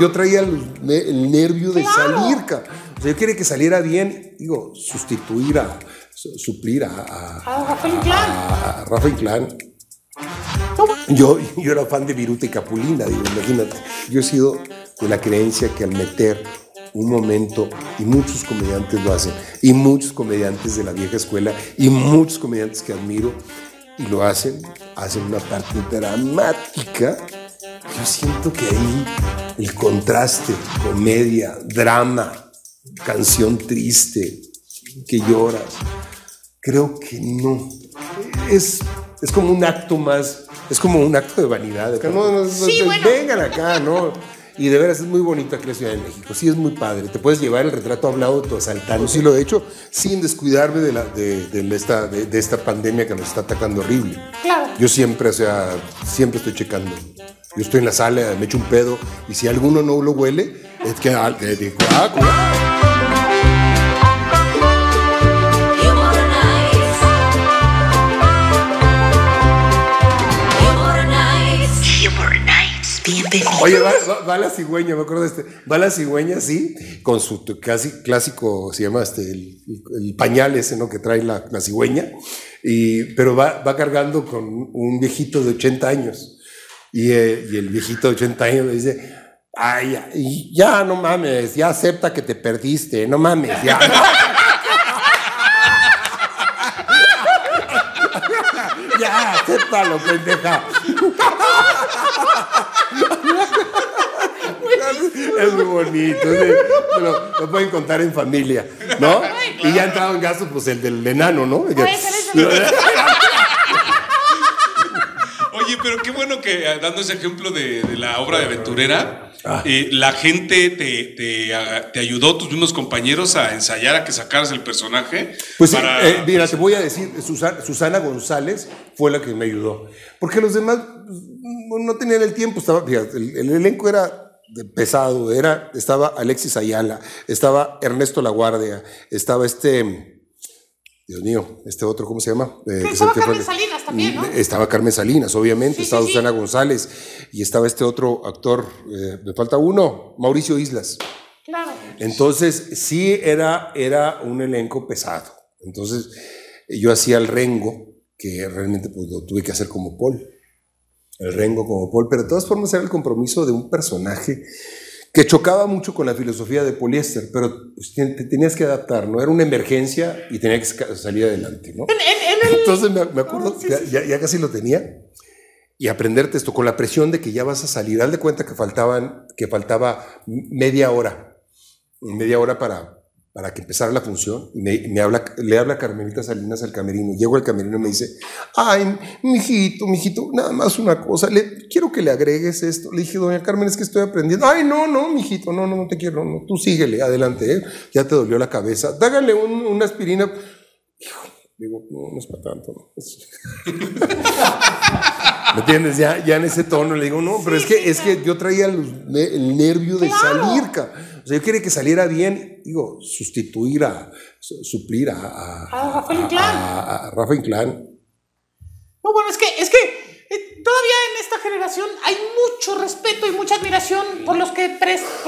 yo traía el, nervio de salir, O sea, yo quería que saliera bien, digo, sustituir a, suplir a, a, Rafa Inclán. A, Rafa Inclán. Yo, yo era fan de Viruta y Capulina, digo, imagínate. Yo he sido de la creencia que al meter un momento, y muchos comediantes lo hacen, y muchos comediantes de la vieja escuela, y muchos comediantes que admiro, y lo hacen, hacen una parte dramática. Yo siento que ahí el contraste, comedia, drama, canción triste, que lloras, creo que no. Es, es como un acto más, es como un acto de vanidad. no, Vengan acá, ¿no? Y de veras es muy bonito aquí en la Ciudad de México. Sí, es muy padre. Te puedes llevar el retrato hablado de tu asaltante. Sí, lo he hecho sin descuidarme de, la, de, esta, de, esta pandemia que nos está atacando horrible. Claro. Yo siempre, o sea, siempre estoy checando. Yo estoy en la sala, me echo un pedo y si alguno no lo huele, es que, que digo, ah, Oye, va, la cigüeña, me acuerdo de este. Va la cigüeña, sí, con su casi clásico, se llama este, el, pañal ese, ¿no? Que trae la, cigüeña. Y, pero va, va, cargando con un viejito de 80 años. Y, eh, y el viejito de 80 años le dice, ay, ya, no mames, ya acepta que te perdiste, no mames, ya. ya, acéptalo, pendeja. es muy bonito. lo, pueden contar en familia, ¿no? Y ya entrado en gasto, pues el del enano, ¿no? Oye, pero qué bueno que eh, dando ese ejemplo de, la obra de aventurera, ah. eh, la gente te, te, ayudó, tus mismos compañeros, a ensayar a que sacaras el personaje. Pues eh, mira, te voy a decir, Susana, González fue la que me ayudó. Porque los demás pues, no tenían el tiempo, estaba, el elenco era pesado, era, estaba Alexis Ayala, estaba Ernesto Laguardia, estaba este, Dios mío, este otro, ¿cómo se llama? Eh, estaba Carmen Salinas también, ¿no? Estaba Carmen Salinas, obviamente, estaba Susana González y estaba este otro actor, eh, me falta uno, Mauricio Islas. Claro. Entonces, sí era, era un elenco pesado. Entonces, yo hacía el rengo, que realmente pues, lo tuve que hacer como Paul el Rengo como Paul, pero de todas formas era el compromiso de un personaje que chocaba mucho con la filosofía de poliéster, pero te tenías que adaptar, ¿no? Era una emergencia y tenía que salir adelante, ¿no? Entonces me, acuerdo, ya, casi lo tenía, y aprenderte esto con la presión de que ya vas a salir. Haz de cuenta que, faltaban, que faltaba media hora, media hora para, para que empezara la función, y me, habla, le habla Carmelita Salinas al camerino. Llego al camerino y me dice, ay, mijito, mijito, nada más una cosa, le, quiero que le agregues esto. Le dije, doña Carmen, es que estoy aprendiendo. Ay, no, no, mijito, no, no, no te quiero, no, tú síguele, adelante, ¿eh? ya te dolió la cabeza. Dágale una aspirina. Digo, no, no es para tanto. ¿Me entiendes? Ya, ya en ese tono le digo, no, pero es, que, es que yo traía el, nervio de salir. O sea, yo quería que saliera bien, digo, sustituir a, suplir a, a, Rafa Inclán. A, Rafa Inclán. No, bueno, es que, es que eh, todavía en esta generación hay mucho respeto y mucha admiración por los que,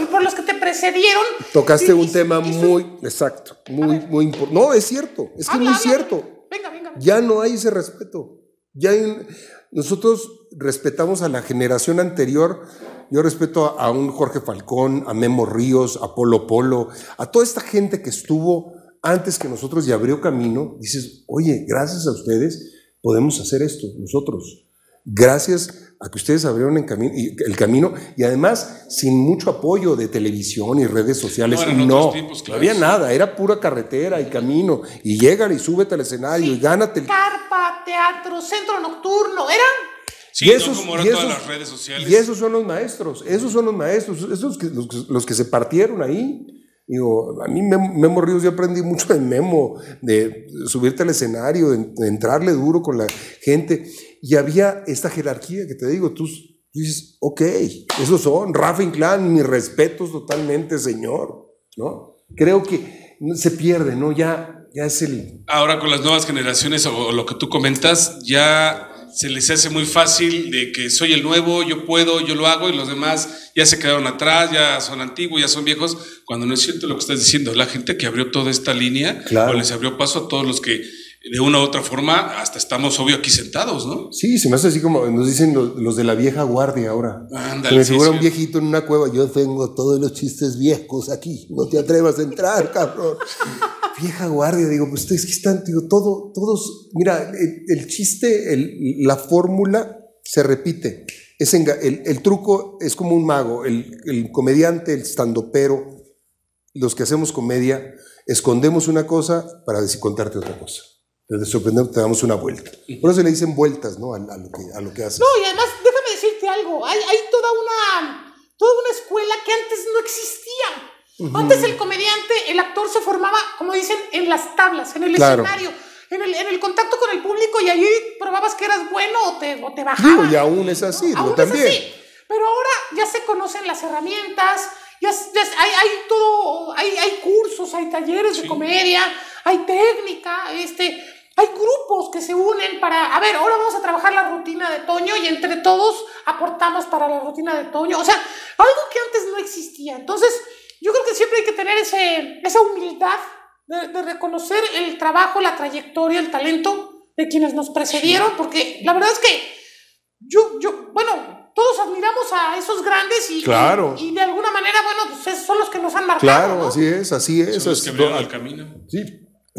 por los que te precedieron. Tocaste un tema muy, exacto, muy, muy importante. No, es cierto, es que es muy cierto. Venga, venga. Ya no hay ese respeto. Ya nosotros respetamos a la generación anterior. Yo respeto a, un Jorge Falcón, a Memo Ríos, a Polo Polo, a toda esta gente que estuvo antes que nosotros y abrió camino. Dices, oye, gracias a ustedes podemos hacer esto nosotros. Gracias a que ustedes abrieron el camino y además sin mucho apoyo de televisión y redes sociales. No, no, no había nada, era pura carretera y camino. Y llegan y súbete al escenario y gánate. Carpa, teatro, centro nocturno, eran Sí, y esos, como eran todas las redes sociales. Y esos son los maestros, esos son los maestros, esos que, los, que se partieron ahí. Digo, a mí Memo, Ríos yo aprendí mucho de Memo, de subirte al escenario, de entrarle duro con la gente. Y había esta jerarquía que te digo, tú, dices, ok, esos son, Rafa Inclán, mis respetos totalmente, señor, ¿no? Creo que se pierde, ¿no? Ya, ya es el... Ahora con las nuevas generaciones o lo que tú comentas, ya se les hace muy fácil de que soy el nuevo, yo puedo, yo lo hago y los demás ya se quedaron atrás, ya son antiguos, ya son viejos, cuando no es cierto lo que estás diciendo. La gente que abrió toda esta línea, Claro. o les abrió paso a todos los que de una u otra forma hasta estamos obvio aquí sentados, ¿no? Sí, se me hace así como nos dicen los, los de la vieja guardia ahora. Ándale, me figura sí. un viejito en una cueva. Yo tengo todos los chistes viejos aquí. No te atrevas a entrar, cabrón. vieja guardia, digo, pues es que están, digo, todo, todos, mira, el, el chiste, el- la fórmula se repite. Es enga- el, el truco es como un mago. El, el comediante, el standopero, los que hacemos comedia, escondemos una cosa para decir, contarte otra cosa. Desde sorprendente te damos una vuelta. Por eso le dicen vueltas, ¿no? A, a lo, que, a lo que haces. No, y además, déjame decirte algo. Hay, hay toda una toda una escuela que antes no existía. Antes el comediante, el actor se formaba, como dicen, en las tablas, en el Claro. escenario, en el, en el contacto con el público y allí probabas que eras bueno o te, o te Digo, bajaban. y aún es así, Aún es también. así. Pero ahora ya se conocen las herramientas, ya, hay, hay todo, hay, hay cursos, hay talleres de comedia, hay técnica, este, hay grupos que se unen para, a ver, ahora vamos a trabajar la rutina de Toño y entre todos aportamos para la rutina de Toño. O sea, algo que antes no existía. Entonces, yo creo que siempre hay que tener ese, esa humildad de, de reconocer el trabajo, la trayectoria, el talento de quienes nos precedieron, porque la verdad es que yo, yo, bueno, todos admiramos a esos grandes y, Claro. y, y de alguna manera, bueno, pues es- son los que nos han marcado. Claro, ¿no? así es, así es. Son los que abrieron el camino. Sí.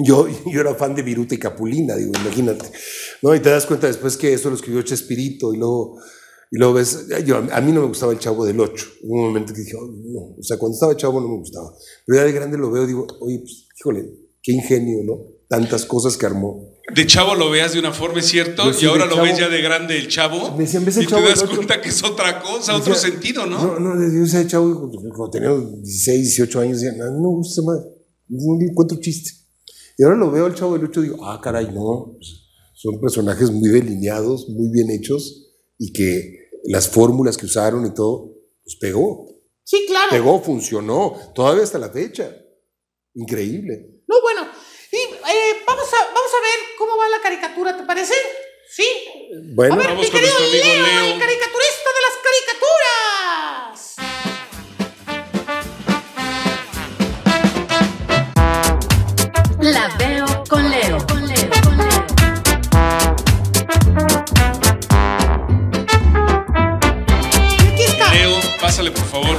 Yo, yo era fan de Viruta y Capulina, digo, imagínate. ¿No? Y te das cuenta después que eso lo escribió Chespirito y luego, y luego ves, yo, a mí no me gustaba el Chavo del 8. Hubo un momento que dije, "Oh, no, o sea, cuando estaba chavo no me gustaba. Pero ya de grande lo veo y digo, oye, pues, híjole, qué ingenio, ¿no? Tantas cosas que armó. De chavo lo veas de una forma, es cierto, sí, y ahora lo chavo- ves ya de grande el chavo. Me decían, ¿ves el y Chavo te das Ocho? cuenta que es otra cosa, otro Decía, sentido, ¿no? No, no, yo ese chavo, cuando tenía 16, 18 años, decía, no, no me gusta más, no le encuentro chiste. Y ahora lo veo al chavo del 8 y digo, ah, caray, no, pues, son personajes muy delineados, muy bien hechos, y que las fórmulas que usaron y todo, pues pegó, Sí, claro. pegó, funcionó, todavía hasta la fecha. Increíble. No, bueno, y eh, vamos, a, vamos a ver cómo va la caricatura, ¿te parece? Sí. Bueno, A ver, Vamos mi con querido nuestro amigo Leo, Leo. La veo con Leo. Con Leo. Con Leo. Aquí está. Leo, pásale por favor.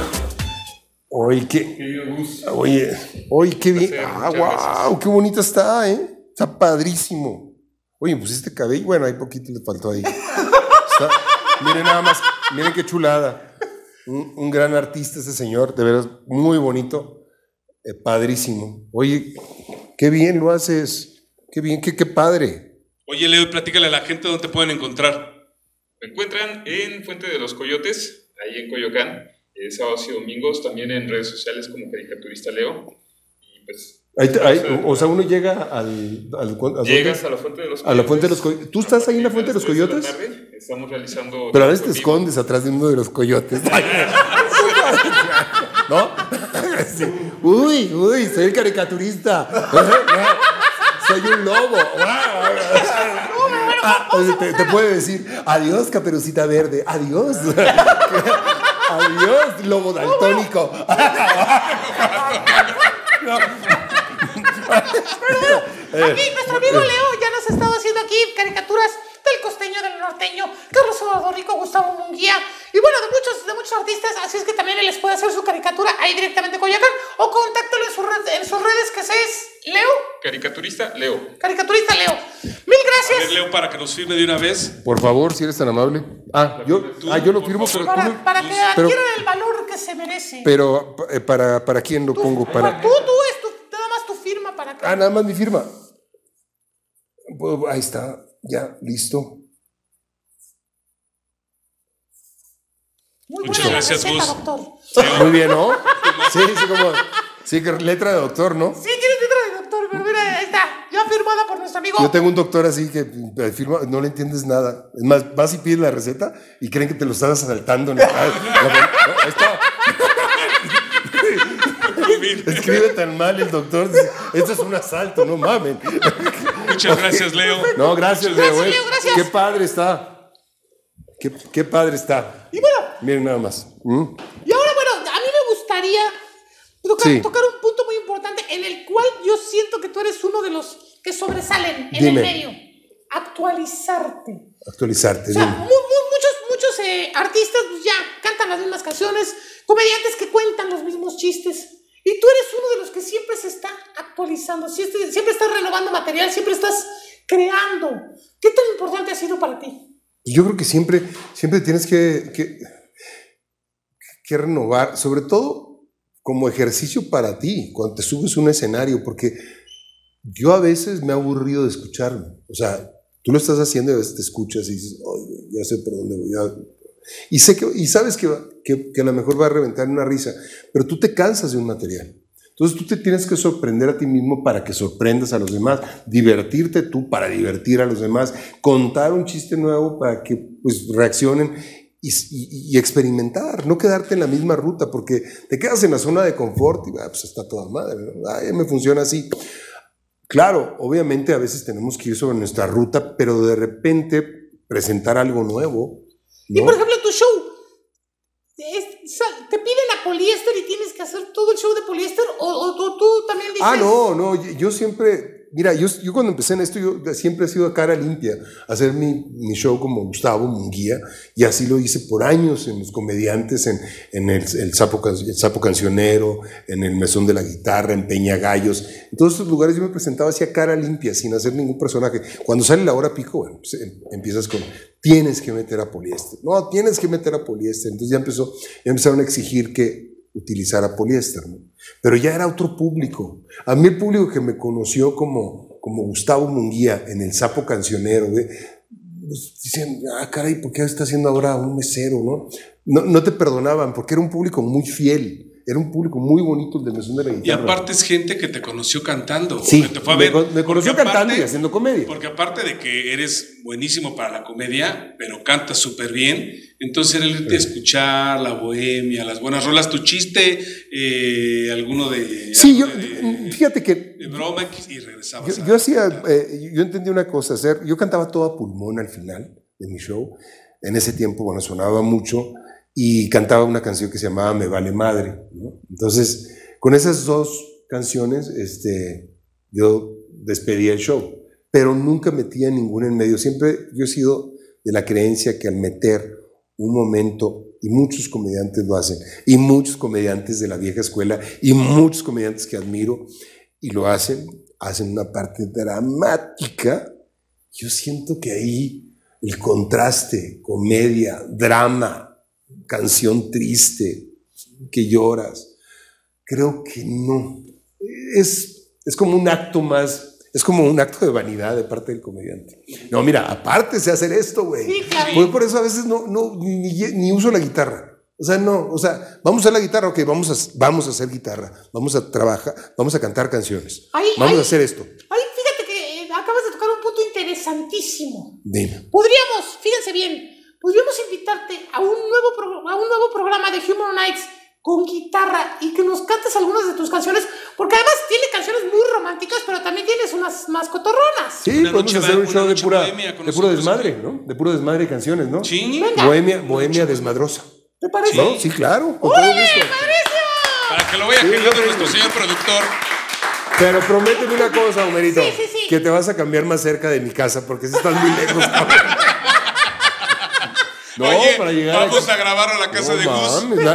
oye, qué, oye, oye, qué bien, ah, wow, qué bonita está, ¿eh? Está padrísimo. Oye, pues este cabello, bueno, hay poquito le faltó ahí. Está- miren nada más, miren qué chulada. Un, un gran artista ese señor, de veras, muy bonito, eh, padrísimo. Oye, qué bien lo haces, qué bien, qué, qué padre. Oye, Leo, y platícale a la gente dónde te pueden encontrar. Me encuentran en Fuente de los Coyotes, ahí en Coyoacán, eh, sábados y domingos, también en redes sociales como Caricaturista Leo. Y pues. Ahí te- ahí, o sea, uno llega al... al- ¿a dónde? Llegas a la Fuente de los A la Fuente de los Coyotes. ¿Tú estás ahí en la Fuente de los Coyotes? tarde, estamos realizando. Pero a veces te escondes atrás de uno de los coyotes. ¿No? Sí. Uy, uy, soy el caricaturista. Soy un lobo. Ah, te, te puede decir, adiós, caperucita verde. Adiós. Adiós, lobo daltónico. Aquí nuestro amigo Leo ya nos ha estado haciendo aquí caricaturas del costeño, del norteño, Carlos Rico, Gustavo Munguía y bueno, de muchos, de muchos artistas, así es que también él les puede hacer su caricatura ahí directamente con Coyoacán o contáctalo en, su red- en sus redes que se es Leo, Caricaturista Leo. caricaturista Leo. Mil A gracias. ver, Leo, para que nos firme de una vez. Por favor, si eres tan amable. Ah, yo, ah, yo lo firmo, pero, tú Para, para que pero- adquieran el valor que se merece. pero eh, para, ¿para quién lo pongo? Para... Tú, tú, es tu, nada más tu firma para que. Ah, nada más mi firma. Pues, ahí está, ya, listo. Muy Muchas buena la gracias, receta, Gus. doctor. Muy bien, ¿no? Sí, sí, como. Sí, que letra de doctor, ¿no? Sí, tienes letra de doctor, pero mira, ahí está, ya firmada por nuestro amigo. Yo tengo un doctor así que eh, firma, no le entiendes nada. Es más, vas y pides la receta y creen que te lo estás asaltando. ¿no? Ah, Ahí está. Escribe tan mal el doctor. Esto es un asalto, no mamen. Muchas gracias, Leo. No, gracias, Gracias, Leo. eh. Leo, gracias. Qué padre está. Qué, qué padre está. Y bueno, Miren nada más. ¿Mm? y ahora, bueno, a mí me gustaría tocar, Sí. tocar un punto muy importante en el cual yo siento que tú eres uno de los que sobresalen en Dime. el medio. Actualizarte. Actualizarte. O sea, dime. mu- mu- muchos, muchos eh, artistas pues, ya cantan las mismas canciones, comediantes que cuentan los mismos chistes. Y tú eres uno de los que siempre se está actualizando, siempre, estás renovando material, siempre estás creando. ¿Qué tan importante ha sido para ti? Yo creo que siempre, siempre tienes que, que, que renovar, sobre todo como ejercicio para ti, cuando te subes un escenario, porque yo a veces me he aburrido de escucharme. O sea, tú lo estás haciendo y a veces te escuchas y dices, "Ay, güey, ya sé por dónde voy. ya". Y, sé que, y sabes que, que, que a lo mejor va a reventar en una risa, pero tú te cansas de un material. Entonces tú te tienes que sorprender a ti mismo para que sorprendas a los demás, divertirte tú para divertir a los demás, contar un chiste nuevo para que pues reaccionen y, experimentar, no quedarte en la misma ruta, porque te quedas en la zona de confort y ah, pues está toda madre, me funciona así. Claro, obviamente a veces tenemos que ir sobre nuestra ruta, pero de repente presentar algo nuevo. Y por ejemplo, tu show, es- ¿te piden a poliéster y tienes que hacer todo el show de poliéster? ¿O, o tú, tú también dices? Ah, no, no, yo siempre, mira, yo, yo cuando empecé en esto, yo siempre he sido a cara limpia, hacer mi, mi show como Gustavo Munguía, y así lo hice por años en los comediantes, en, en el, el sapo, el Sapo Cancionero, en el Mesón de la Guitarra, en Peña Gallos, en todos esos lugares yo me presentaba así a cara limpia, sin hacer ningún personaje. Cuando sale la hora pico, bueno, pues, em- empiezas con, tienes que meter a poliéster, no, tienes que meter a poliéster, entonces ya empezó, ya empezaron a exigir que utilizara poliéster, ¿no? Pero ya era otro público. A mí el público que me conoció como, como Gustavo Munguía en el Sapo Cancionero, de, pues, dicen, ah, caray, ¿por qué está haciendo ahora un mesero, no? no? No te perdonaban porque era un público muy fiel, era un público muy bonito el de Mesón de la Y Guitarra. aparte es gente que te conoció cantando. Sí, te fue a me ver. con- me conoció Porque cantando y haciendo comedia. Porque aparte de que eres buenísimo para la comedia, pero cantas súper bien, entonces era irte a escuchar la bohemia, las buenas rolas, tu chiste, eh, alguno de. Sí, yo, de, fíjate que de broma y regresabas. Yo, a- yo hacía, eh, yo entendí una cosa, hacer, yo cantaba todo a pulmón al final de mi show. En ese tiempo, bueno, sonaba mucho y cantaba una canción que se llamaba Me Vale Madre. Entonces, con esas dos canciones, este, yo despedía el show, pero nunca metía ninguna en medio. Siempre yo he sido de la creencia que al meter un momento, y muchos comediantes lo hacen, y muchos comediantes de la vieja escuela, y muchos comediantes que admiro, y lo hacen, hacen una parte dramática, yo siento que ahí el contraste, comedia, drama, canción triste, que lloras, creo que no. Es, es como un acto más, es como un acto de vanidad de parte del comediante. No, mira, aparte de hacer esto, güey. Sí, claro. Por, por eso a veces no, no ni, uso la guitarra. O sea, no, o sea, vamos a hacer la guitarra, ok, vamos a, vamos a hacer guitarra, vamos a trabajar, vamos a cantar canciones, Ahí- vamos a hacer esto. Ay, fíjate que eh, acabas de tocar un punto interesantísimo. Dime. Podríamos, fíjense bien, podríamos invitarte a un nuevo, pro- a un nuevo programa de Humor Nights con guitarra y que nos cantes algunas de tus canciones, porque además tiene canciones muy románticas, pero también tienes unas más cotorronas. Sí, Una podemos hacer un show de pura, de puro desmadre, ¿no? De puro desmadre de canciones, ¿no? Sí, Bohemia, bohemia desmadrosa. ¿Te parece? ¿No? Sí, claro, gusto. para que lo vaya Sí, yo nuestro señor productor. Pero prométeme una cosa, Homerito. Sí, sí, sí. Que te vas a cambiar más cerca de mi casa porque si estás muy lejos. no, Oye, para llegar vamos aquí- a grabar a la casa No de Gus. mames, la-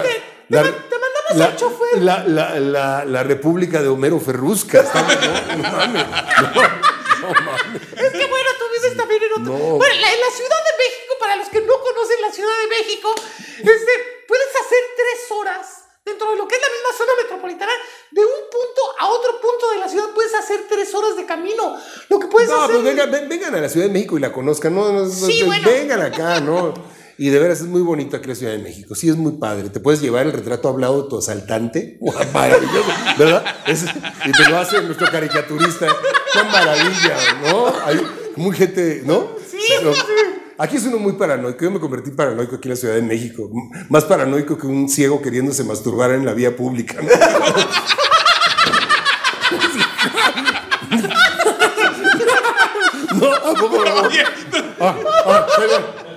la- te mandamos la- al chofer. La, la, la, la República de Homero Ferrusca. No, no mames. No, no mames. Es que bueno, tú vives también en otro. No. Bueno, la- en la Ciudad de México, para los que no conocen la Ciudad de México, este, puedes hacer tres horas dentro de lo que es la misma zona metropolitana, de un punto a otro punto de la ciudad puedes hacer tres horas de camino. Lo que puedes No, hacer. pues vengan, ven- vengan a la Ciudad de México y la conozcan. No, no, no, Sí, no, bueno. Vengan acá, ¿no? Y de veras es muy bonito aquí la Ciudad de México. Sí, es muy padre. Te puedes llevar el retrato hablado de tu asaltante. ¡Guau, Maravilloso, ¿verdad? Es- y te lo hace nuestro caricaturista. ¡Qué maravilla! ¿No? Hay muy gente, ¿no? Sí. Aquí es uno muy paranoico. Yo me convertí paranoico aquí en la Ciudad de México. Más paranoico que un ciego queriéndose masturbar en la vía pública. ¿no? Oye, Ah, ah.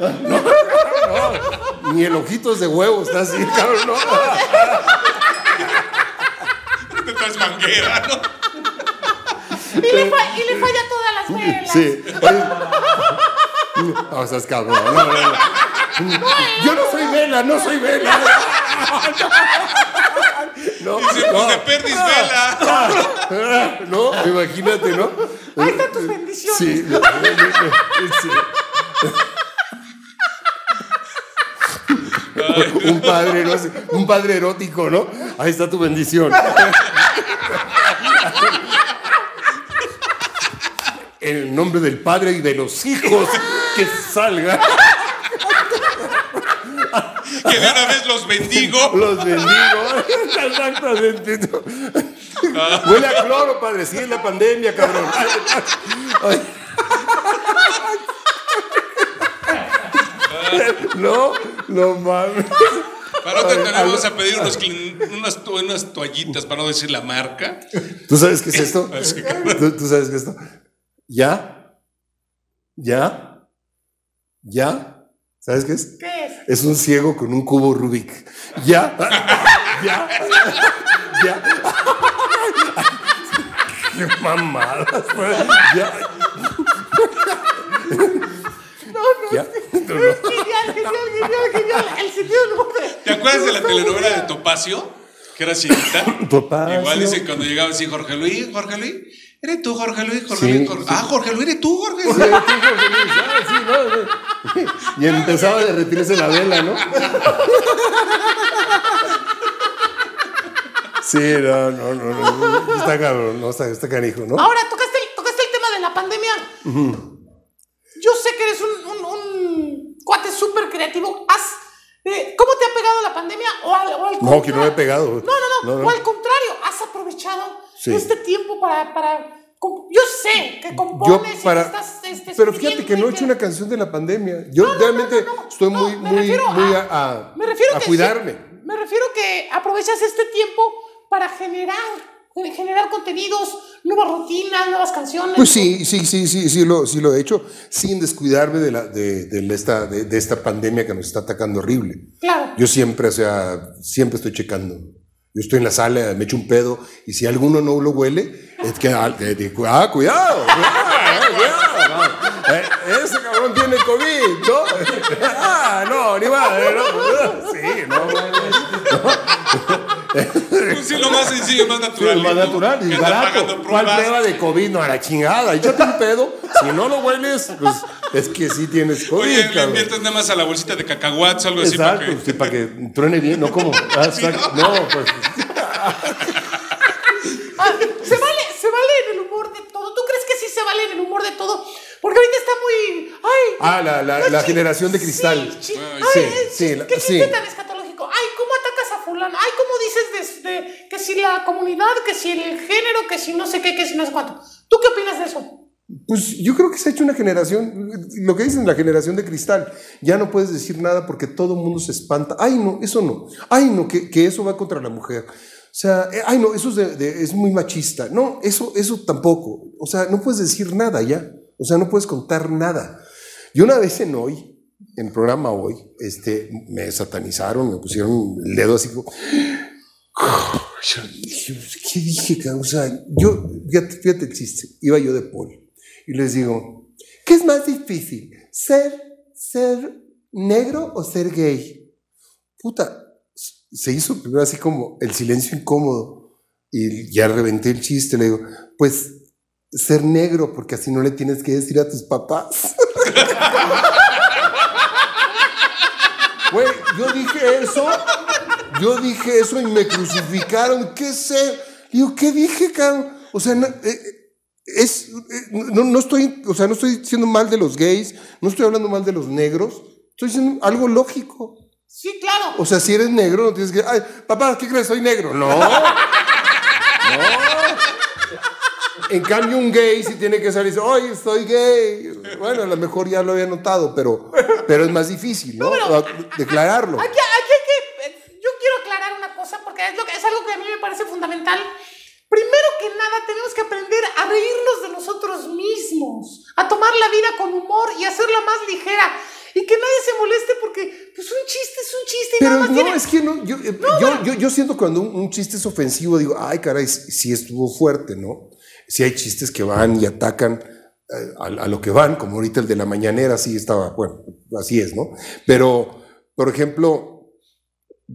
Ah, no. no. Ni el ojitos de huevo está así, cabrón, no. Te traes manguera, ¿no? Y le, fa- y le falla todas las velas. Sí. No, estás cabrón. No, no, no. Yo no soy vela, no soy vela. No, Dice, pues no, de perdis vela. no, imagínate, ¿no? Ahí están tus bendiciones. Sí. sí. Un padre, ¿no? Un padre erótico, ¿no? Ahí está tu bendición. En el nombre del Padre y de los hijos que salga, Que de una vez los bendigo. los bendigo. Exactamente. Huele a cloro, padre. Sí, es la pandemia, cabrón. Ay. No, no mames. Para al- vamos a pedir unos clin- unas, to- unas toallitas, para no decir la marca. ¿Tú sabes qué es esto? Así ¿Tú, tú sabes qué es esto? ¿Ya? ¿Ya? ¿Ya? ¿Sabes qué es? ¿Qué es? Es un ciego con un cubo Rubik. ¿Ya? ¿Ya? ¿Ya? ¡Qué mamadas! ¿Ya? ¿Ya? No, no. Genial, genial, genial, genial. El sentido del humor. de- ¿Te acuerdas de la telenovela de Topacio? Que era chiquita. Topacio. Igual dicen cuando llegaba así Jorge Luis, Jorge Luis. ¿Eres tú, Jorge Luis? Jorge Sí, Luis, Jorge- sí. Ah, Jorge Luis, ¿eres tú, Jorge Luis? Sí, sí, Jorge Luis, ah, sí, no, no. Y empezaba a derretirse la vela, ¿no? Sí, no, no, no, no. Está cabrón, no, está, está canijo, ¿no? Ahora, tocaste el, tocaste el tema de la pandemia. Yo sé que eres un, un, un cuate súper creativo. ¿Has, eh, ¿Cómo te ha pegado la pandemia? O al, o al No, que no me he contrario- pegado. No, no, no, No, no. O al contrario, has aprovechado Sí. este tiempo para, para. Yo sé que Yo compones para. y que estás. este, Pero fíjate que no he hecho una canción de la pandemia. Yo realmente no, no, estoy muy, me muy, refiero muy a- a, Me refiero a cuidarme. sí, me refiero que aprovechas este tiempo para generar, eh, generar contenidos, nuevas rutinas, nuevas canciones. Pues sí, sí, sí, sí, sí lo, sí lo he hecho, sin descuidarme de, la, de, de esta, de, de esta pandemia que nos está atacando horrible. Claro. Yo siempre, o sea, siempre estoy checando. Yo estoy en la sala, me echo un pedo, y si alguno no lo huele, es que, ah, ah, cuidado, cuidado, cuidado, no. Eh, ese cabrón tiene COVID, ¿no? Ah, no, ni madre, ¿no? Sí, no, Pues sí, lo más sencillo, más Sí, natural. es más ¿no? natural y barato. ¿Cuál prueba de COVID? No, a la chingada. Échate un pedo. Si no lo hueles, pues es que sí tienes COVID, Oye, le cabrón. inviertes nada más a la bolsita de cacahuates o algo así para Exacto, que. sí, para que truene bien, ¿no? ¿Cómo? Ah. No, pues. Ah, se vale, se vale en el humor de todo. ¿Tú crees que sí se vale en el humor de todo? Porque ahorita está muy. ¡Ay! Ah, la, la, la generación de cristal. Sí, sí. Ay, Ay, sí, sí, ¿Qué chiste sí. tan escatológico? Ay, ¿cómo atacas a fulano? Ay, ¿cómo dices de, de- que si la comunidad, que si el género, que si no sé qué, que si no sé cuánto? ¿Tú qué opinas de eso? Pues yo creo que se ha hecho una generación, lo que dicen la generación de cristal, ya no puedes decir nada porque todo el mundo se espanta. Ay, no, eso no. Ay, no, que, que eso va contra la mujer. O sea, eh, ay, no, eso es, de- de- es muy machista. No, eso, eso tampoco. O sea, no puedes decir nada ya. O sea, no puedes contar nada. Y una vez en hoy, en el programa hoy, este, me satanizaron, me pusieron el dedo así como... Dije, ¿Qué dije, cabrón? O sea, yo, fíjate, fíjate el chiste, iba yo de poli y les digo, ¿qué es más difícil? ¿Ser, ser negro o ser gay? Puta, se hizo primero así como el silencio incómodo y ya reventé el chiste, le digo, pues ser negro porque así no le tienes que decir a tus papás. Güey, yo dije eso, yo dije eso y me crucificaron. ¿Qué sé? Digo, ¿qué dije, cabrón? O sea, no, eh, es, eh, no, no estoy, o sea, no estoy diciendo mal de los gays, no estoy hablando mal de los negros, estoy diciendo algo lógico. Sí, claro. O sea, si eres negro, no tienes que, ay, papá, ¿qué crees? Soy negro. No. No. En cambio, un gay sí tiene que salir y decir, oye, soy gay. Bueno, a lo mejor ya lo había notado, pero, pero es más difícil, ¿no? pero- Declararlo. Aquí, aquí hay que. eh, Yo quiero aclarar una cosa porque es, lo que, es algo que a mí me parece fundamental. Primero que nada, tenemos que aprender a reírnos de nosotros mismos, a tomar la vida con humor y hacerla más ligera. Y que nadie se moleste porque pues un chiste es un chiste y nada más no, tiene- es que no, yo, eh, yo, yo, yo siento cuando un, un chiste es ofensivo, digo, ay, caray, sí estuvo fuerte, ¿no? Sí hay chistes que van y atacan eh, a, a lo que van, como ahorita el de la mañanera, sí estaba, bueno, así es, ¿no? Pero, por ejemplo,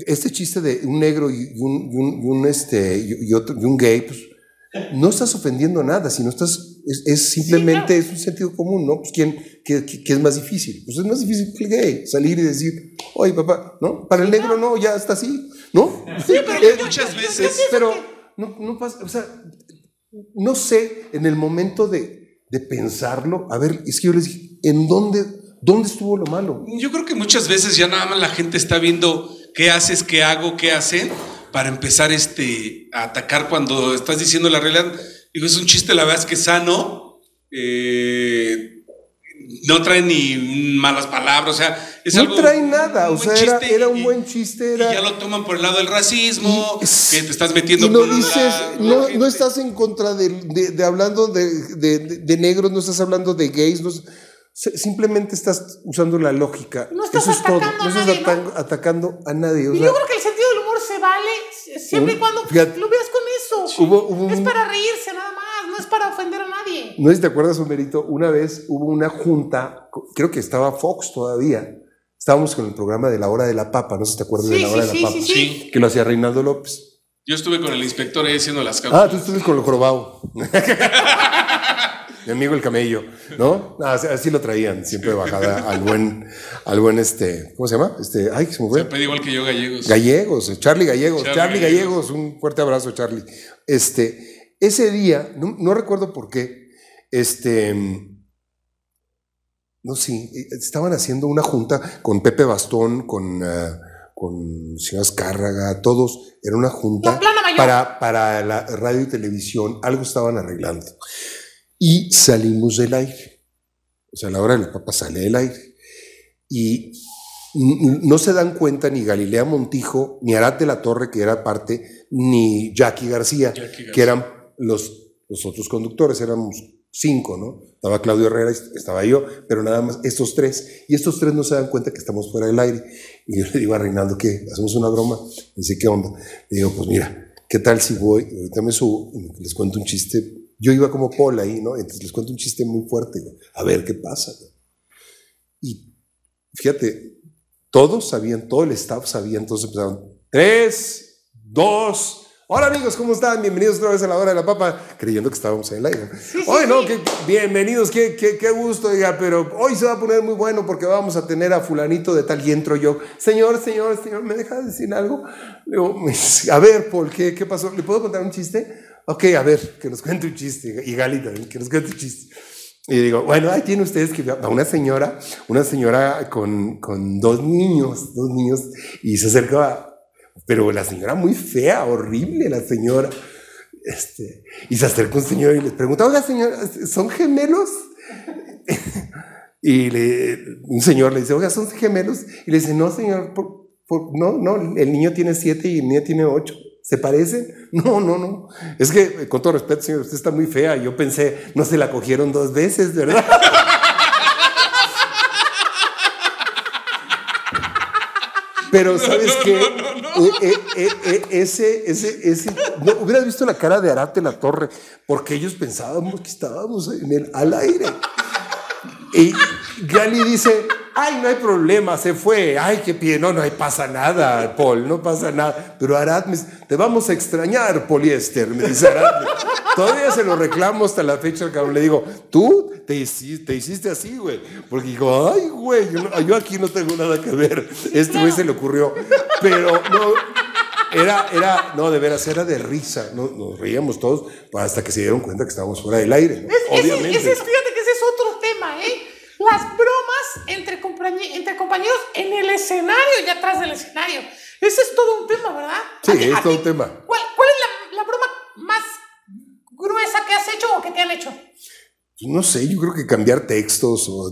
este chiste de un negro y un, y un, y un, este, y, otro, y un gay, pues no estás ofendiendo a nada, sino estás, es, es simplemente, es un sentido común, ¿no? Pues ¿quién, qué, qué- qué es más difícil? Pues es más difícil que el gay, salir y decir, oye papá, ¿no? Para el negro no, ya está así, ¿no? Sí, pero muchas veces- Pero no, no pasa, o sea, no sé, en el momento de, de pensarlo, a ver, es que yo les dije, ¿en dónde, dónde estuvo lo malo? Yo creo que muchas veces ya nada más la gente está viendo qué haces, qué hago, qué hacen para empezar este, a atacar cuando estás diciendo la realidad. Digo, es un chiste, la verdad es que sano. eh, no trae ni malas palabras, o sea, es no algo. trae nada, o sea, era, un y- buen chiste, Y era... ya lo toman por el lado del racismo, Y- que te estás metiendo y no con dices, la no, no estás en contra de, de- de hablando de, de- negros, no estás hablando de gays, no es- se- simplemente estás usando la lógica. No estás Eso es todo. a No estás nadie, ¿no? atan- atacando a nadie. o Y sea, yo creo que el sentido del humor se vale siempre y cuando fíjate, lo veas con eso. hubo- hubo es un- para reírse nada más, no es para ofender a nadie. No sé si te acuerdas, Homerito, una vez hubo una junta, creo que estaba Fox todavía. Estábamos con el programa de la hora de la papa, no sé si te acuerdas de la sí, hora de sí, la papa, sí, sí. Sí. que lo hacía Reinaldo López. Yo estuve con el inspector ahí haciendo las Ah, cámaras. tú estuviste con el jorobado. Mi amigo el camello, ¿no? Ah, así, así lo traían, siempre de bajada al buen, al buen este, ¿cómo se llama? Este, ay, se me fue. Se pedí igual que yo, gallegos. Gallegos, eh, Charlie Gallegos, Charlie Charlie, Gallegos. Gallegos. un fuerte abrazo, Charlie. Este, ese día, no, no recuerdo por qué, este, no sé, eh, estaban haciendo una junta con Pepe Bastón, con, ah, con señor Azcárraga, todos, era una junta La plana mayor. para, para la radio y televisión, algo estaban arreglando. Y salimos del aire. O sea, la hora de la papa sale del aire. Y no se dan cuenta ni Galilea Montijo, ni Arat de la Torre, que era parte, ni Jackie García, Jackie García. que eran los, los otros conductores, éramos cinco, ¿no? Estaba Claudio Herrera, estaba yo, pero nada más estos tres. Y estos tres no se dan cuenta que estamos fuera del aire. Y yo le digo a Reinaldo, ¿qué? ¿Hacemos una broma? Y dice, ¿qué onda? Le digo, pues mira, ¿qué tal si voy? Ahorita me subo y les cuento un chiste. Yo iba como Paul ahí, ¿no? Entonces les cuento un chiste muy fuerte. güey. A ver qué pasa. güey. Y fíjate, todos sabían, todo el staff sabía, entonces empezaron, tres, dos, hola amigos, ¿cómo están? Bienvenidos otra vez a la hora de la papa, creyendo que estábamos en el aire. Hoy no, que, bienvenidos, qué, qué, qué gusto, pero hoy se va a poner muy bueno porque vamos a tener a fulanito de tal y entro yo. Señor, señor, señor, ¿me deja decir algo? Le digo, a ver, Paul, ¿qué, ¿qué pasó? ¿Le puedo contar un chiste? Ok, a ver, que nos cuente un chiste. Y Gali también, que nos cuente un chiste. Y digo, bueno, ahí tienen ustedes que a una señora, una señora con, con dos niños, dos niños, y se acerca, pero la señora muy fea, horrible la señora. Este, y se acerca un señor y les pregunta, oiga señora, ¿son gemelos? y le, un señor le dice, oiga, ¿son gemelos? Y le dice, no señor, por- por- no, no, el niño tiene siete y el niño tiene ocho. ¿Se parecen? No, no, no. Es que, eh, con todo respeto, señor, usted está muy fea. Yo pensé, no se la cogieron dos veces, ¿verdad? Pero, ¿sabes qué? Eh, eh, eh, eh, ese, ese, ese. No, hubieras visto la cara de Arate la Torre, porque ellos pensábamos que estábamos en el, al aire. Y Gali dice, ay, no hay problema, se fue, ay, qué pie, no, no pasa nada, Paul, no pasa nada. Pero Arad me dice, te vamos a extrañar, poliéster, me dice Arad. Todavía se lo reclamo hasta la fecha, cabrón. Le digo, tú te hiciste, te hiciste así, güey. Porque digo, ay, güey, yo, no- yo aquí no tengo nada que ver. Este güey se le ocurrió. Pero no, era, era, no, de veras, era de risa. No, nos reíamos todos hasta que se dieron cuenta que estábamos fuera del aire. ¿no? Es- ese- Obviamente. ese es- fíjate ¿eh? Las bromas entre, compañe- entre compañeros en el escenario y atrás del escenario. Ese es todo un tema, ¿verdad? Sí, ¿A ti- es todo un tema. ¿Cuál, cuál es la, la broma más gruesa que has hecho o que te han hecho? Pues no sé, yo creo que cambiar textos o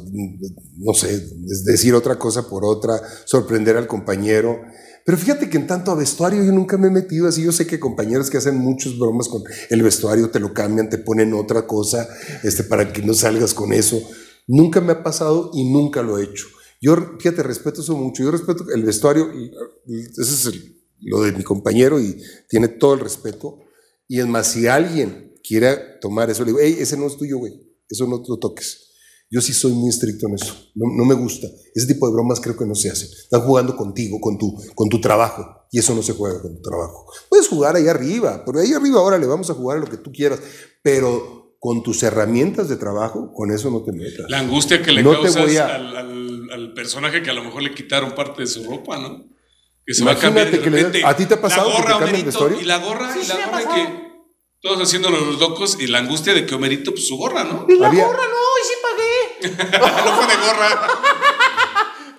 no sé, decir otra cosa por otra, sorprender al compañero. Pero fíjate que en tanto a vestuario yo nunca me he metido así. Yo sé que compañeros que hacen muchas bromas con el vestuario te lo cambian, te ponen otra cosa este, para que no salgas con eso. Nunca me ha pasado y nunca lo he hecho. Yo, fíjate, respeto eso mucho. Yo respeto el vestuario, ese es lo de mi compañero y tiene todo el respeto. Y es más, si alguien quiere tomar eso, le digo, hey, ese no es tuyo, güey, eso no lo toques. Yo sí soy muy estricto en eso, no, no me gusta. Ese tipo de bromas creo que no se hacen. Están jugando contigo, con tu, con tu trabajo, y eso no se juega con tu trabajo. Puedes jugar ahí arriba, pero ahí arriba ahora le vamos a jugar a lo que tú quieras, pero con tus herramientas de trabajo, con eso no te metas. La angustia que le No te causas voy a- al, al- al personaje que a lo mejor le quitaron parte de su ropa, ¿no? Que se va a cambiar de que le- repente. ¿a ti te ha pasado la que te gorra, cambien de? Y la gorra, Sí, y la gorra que todos haciéndonos los locos y la angustia de que Homerito, pues su gorra, ¿no? Y la Había- gorra no, y sí pagué. no fue de gorra.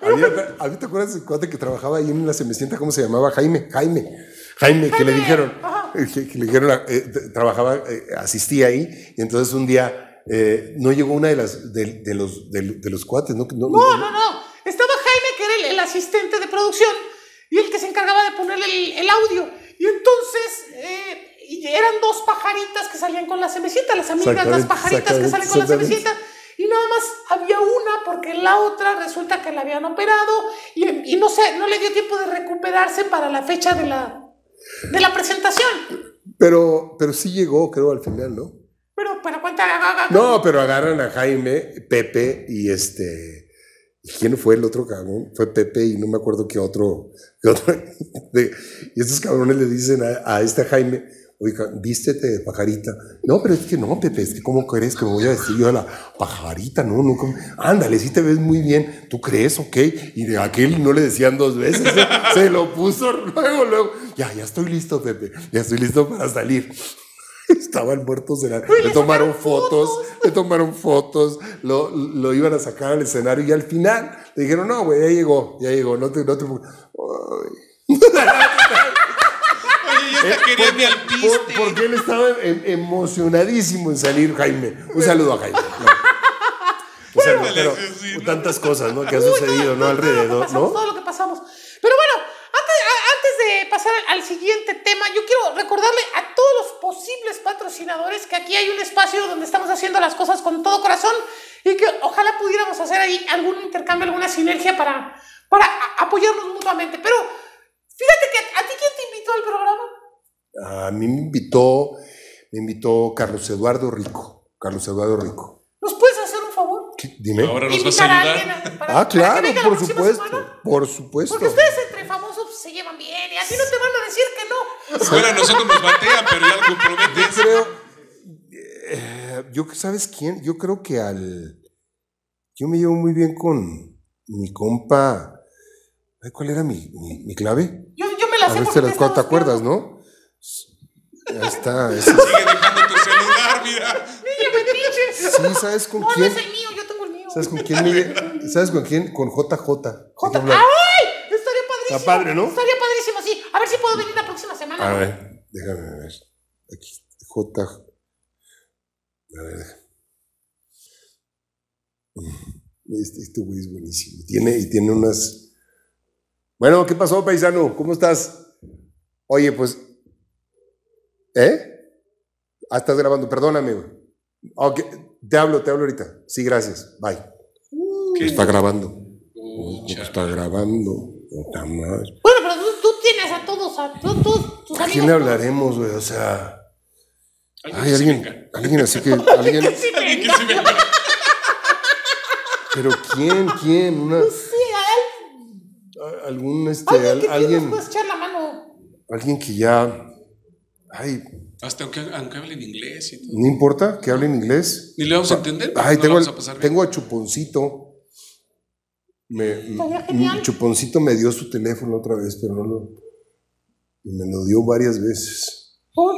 Había- ¿A ti te acuerdas del cuate que trabajaba ahí en la Semecienta? ¿Cómo se llamaba? Jaime, Jaime. Jaime, que le dijeron, que, que le dijeron, eh, trabajaba, eh, asistía ahí, y entonces un día eh, no llegó una de las de, de los de, de los cuates, ¿no? No, No, no, no. Estaba Jaime, que era el, el asistente de producción y el que se encargaba de poner el, el audio. Y entonces eran dos pajaritas que salían con la semecita, las amigas, las pajaritas que salen con la semecita. Y nada más había una porque la otra resulta que la habían operado y, y no, sé, no le dio tiempo de recuperarse para la fecha de la, de la presentación. Pero, pero sí llegó, creo, al final, ¿no? Pero, pero cuenta. No, pero agarran a Jaime, Pepe y este. ¿y ¿Quién fue el otro cabrón? Fue Pepe y no me acuerdo qué otro. qué otro de- y estos cabrones le dicen a, a este Jaime, oiga, vístete de pajarita. No, pero es que no, Pepe, es que ¿cómo crees que me voy a vestir yo de la pajarita? No, no, ¿cómo? ándale, sí te ves muy bien. ¿Tú crees? Ok. Y de aquel no le decían dos veces, se, se lo puso luego, luego. Ya, ya estoy listo, Pepe, ya estoy listo para salir. Estaban muertos de la... Le tomaron fotos. le tomaron fotos, lo, lo iban a sacar al escenario y al final le dijeron, no, güey, ya llegó, ya llegó, no te... No te... Quería mi Por- porque él estaba em- emocionadísimo en salir, Jaime. Un saludo a Jaime. No. O sea, Bueno, pero tantas cosas, ¿no? Que ha Uy, todo- sucedido, ¿no? todo lo Alrededor, pasamos, ¿no? Todo lo que pasamos. Pero bueno, antes, de pasar al, siguiente tema, yo quiero recordarle a todos los posibles patrocinadores que aquí hay un espacio donde estamos haciendo las cosas con todo corazón y que ojalá pudiéramos hacer ahí algún intercambio, alguna sinergia para, para apoyarnos mutuamente. Pero fíjate que a ti quién te invitó al programa. A mí me invitó, me invitó Carlos Eduardo Rico. Carlos Eduardo Rico. ¿Nos puedes hacer un favor? ¿Qué? Dime. Ahora nos vas Invitar a a ayudar. alguien a- para- Ah, para que claro, por supuesto. semana. Por supuesto. Porque ustedes entre famosos se llevan bien y a ti no te van a decir que no. Fuera nosotros nos batean, pero ya lo Yo comprometes. creo. eh, yo, ¿sabes quién? Yo creo que al. Yo me llevo muy bien con mi compa. ay, ¿Cuál era mi, mi, mi clave? Yo, yo me la A sé ver porque si las- te ¿te estaba acuerdas, no? Ahí está. ese- Sigue dejando tu celular, mira. Sí, ¿sabes con No, no quién? es el mío, yo tengo el mío. ¿Sabes con quién? me ¿Sabes con quién? Con JJ. Ejemplo, ¡Ay! Estaría padrísimo. Está padre, ¿no? Estaría padrísimo, sí. A ver si puedo venir la próxima semana. A ver, déjame ver. Aquí, J. A ver, déjame. Este, este güey es buenísimo. Tiene, y tiene unas. Bueno, ¿qué pasó, paisano? ¿Cómo estás? Oye, pues. ¿Eh? Ah, estás grabando, perdóname, güey. Te hablo, te hablo ahorita. Sí, gracias. Bye. ¿Qué? Está grabando. Está grabando. Puta madre. Bueno, pero tú, tú tienes a todos, a todos, todos tus ¿A amigos. quién le hablaremos, güey? O sea. Alguien Ay, que sí alguien, venga. alguien así que. Alguien, Sí, Alguien que sí venga. pero ¿quién? ¿Quién? Una, Sí, a él. a- algún, este, Alguien al- que tú nos alguien, puedes echar la mano. alguien que ya. Ay, Hasta aunque, aunque hablen inglés y todo. no importa que hablen inglés. Ni le vamos a entender. pero Ay, no tengo, vamos a pasar bien. tengo a Chuponcito. Me. Chuponcito me dio su teléfono otra vez, pero no lo. Me lo dio varias veces. Pon.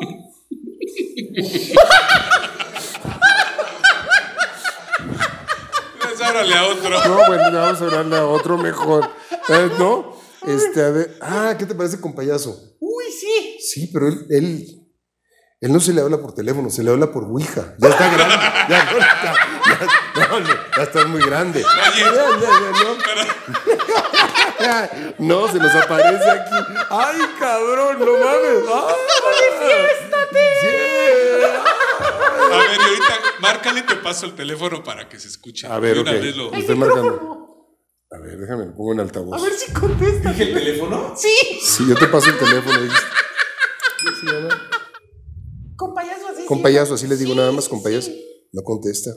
Pues a otro. No, bueno, vamos a hablarle a otro mejor. ¿Sabes, no? Este, a ver. Ah, ¿qué te parece con payaso? Sí. Pero él, él, él no se le habla por teléfono, se le habla por Ouija. Ya está grande. Ya, no, ya, ya, no, no, ya está muy grande. Ya, ya, ya, no. No, se nos aparece aquí. ¡Ay, cabrón! ¡No mames! ¡Manifiéstate! A ver, y ahorita, márcale y te paso el teléfono para que se escuche. A ver, De una ok. vez lo- Estoy marcando. A ver, déjame, lo pongo en altavoz. A ver si contesta. ¿El teléfono? Sí, Sí, yo te paso el teléfono. Dijiste. ¿Cómo se llama? con payaso así. Con sí. payaso, así les digo Sí, nada más, con payaso. sí. No contesta.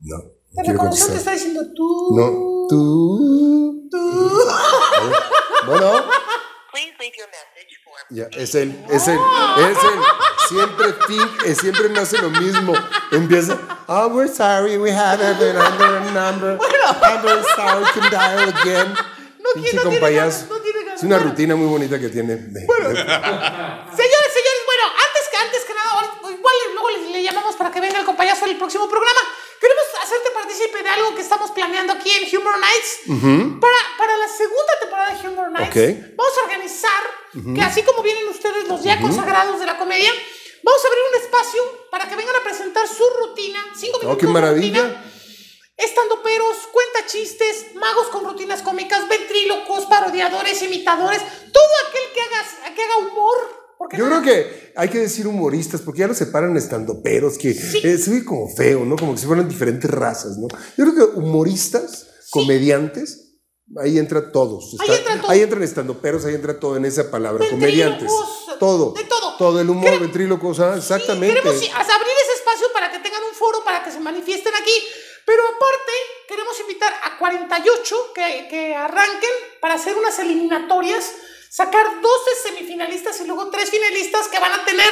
No, no Te quiere reconoció, te está diciendo tú. No, tú. Tú. Bueno, Please leave your message for ya, es él, es él, es él. Siempre think, eh, siempre no hace lo mismo. Empieza, oh, we're sorry, we have it under a number. I'm very sorry, can dial again. No Pinche tiene- no ganas, no tiene ganas. Es una Bueno. rutina muy bonita que tiene. Señores, señores, bueno, antes que antes que nada, igual luego le, le llamamos para que venga el compayazo el próximo programa. Queremos hacerte partícipe de algo que estamos planeando aquí en Humor Nights. para, para la segunda temporada de Humor Nights, Ok. vamos a organizar que así como vienen ustedes los ya consagrados de la comedia, vamos a abrir un espacio para que vengan a presentar su rutina, cinco minutos Oh, qué maravilla. rutina, Estando peros, cuenta chistes, magos con rutinas cómicas, ventrílocos, parodiadores, imitadores, todo aquel que haga, que haga humor. Porque Yo creo que hay que decir humoristas, porque ya los separan estando peros, que eh, se ve como feo, ¿no? Como que si fueran diferentes razas, ¿no? Yo creo que humoristas, comediantes, ahí entra todos. Ahí entra todo. Ahí entran estando peros, ahí entra todo en esa palabra, comediantes. Ventrílocos, Todo. de todo. Todo el humor, Quere- ventríloco, o sea, exactamente. Queremos sí, abrir ese espacio para que tengan un foro, para que se manifiesten aquí. Pero aparte, queremos invitar a 48 que, que arranquen para hacer unas eliminatorias, sacar 12 semifinalistas y luego 3 finalistas que van a tener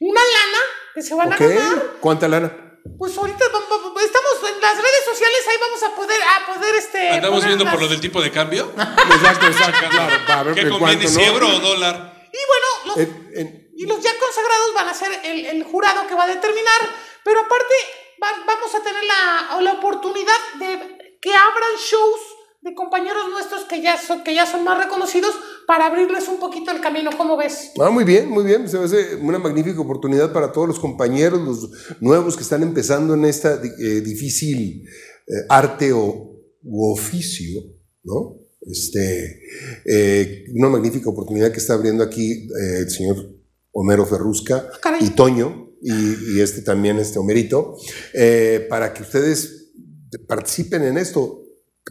una lana que se van Ok. a ganar. ¿Cuánta lana? Pues ahorita estamos en las redes sociales, ahí vamos a poder, a poder este. Andamos viendo por las- lo del tipo de cambio. Exacto, exacto, claro. Va a ver ¿Qué conviene, cuánto, si ¿no? euro o dólar? Y bueno, los, En- en- Y los ya consagrados van a ser el, el jurado que va a determinar, pero aparte va- vamos a tener la, la oportunidad de que abran shows de compañeros nuestros que ya, son, que ya son más reconocidos para abrirles un poquito el camino, ¿cómo ves? Ah, muy bien, muy bien. Se me hace una magnífica oportunidad para todos los compañeros, los nuevos que están empezando en esta eh, difícil eh, arte o u oficio, ¿no? Este, eh, una magnífica oportunidad que está abriendo aquí el señor Homero Ferrusca Caray. y Toño, y, y este también, este Homerito, eh, para que ustedes participen en esto.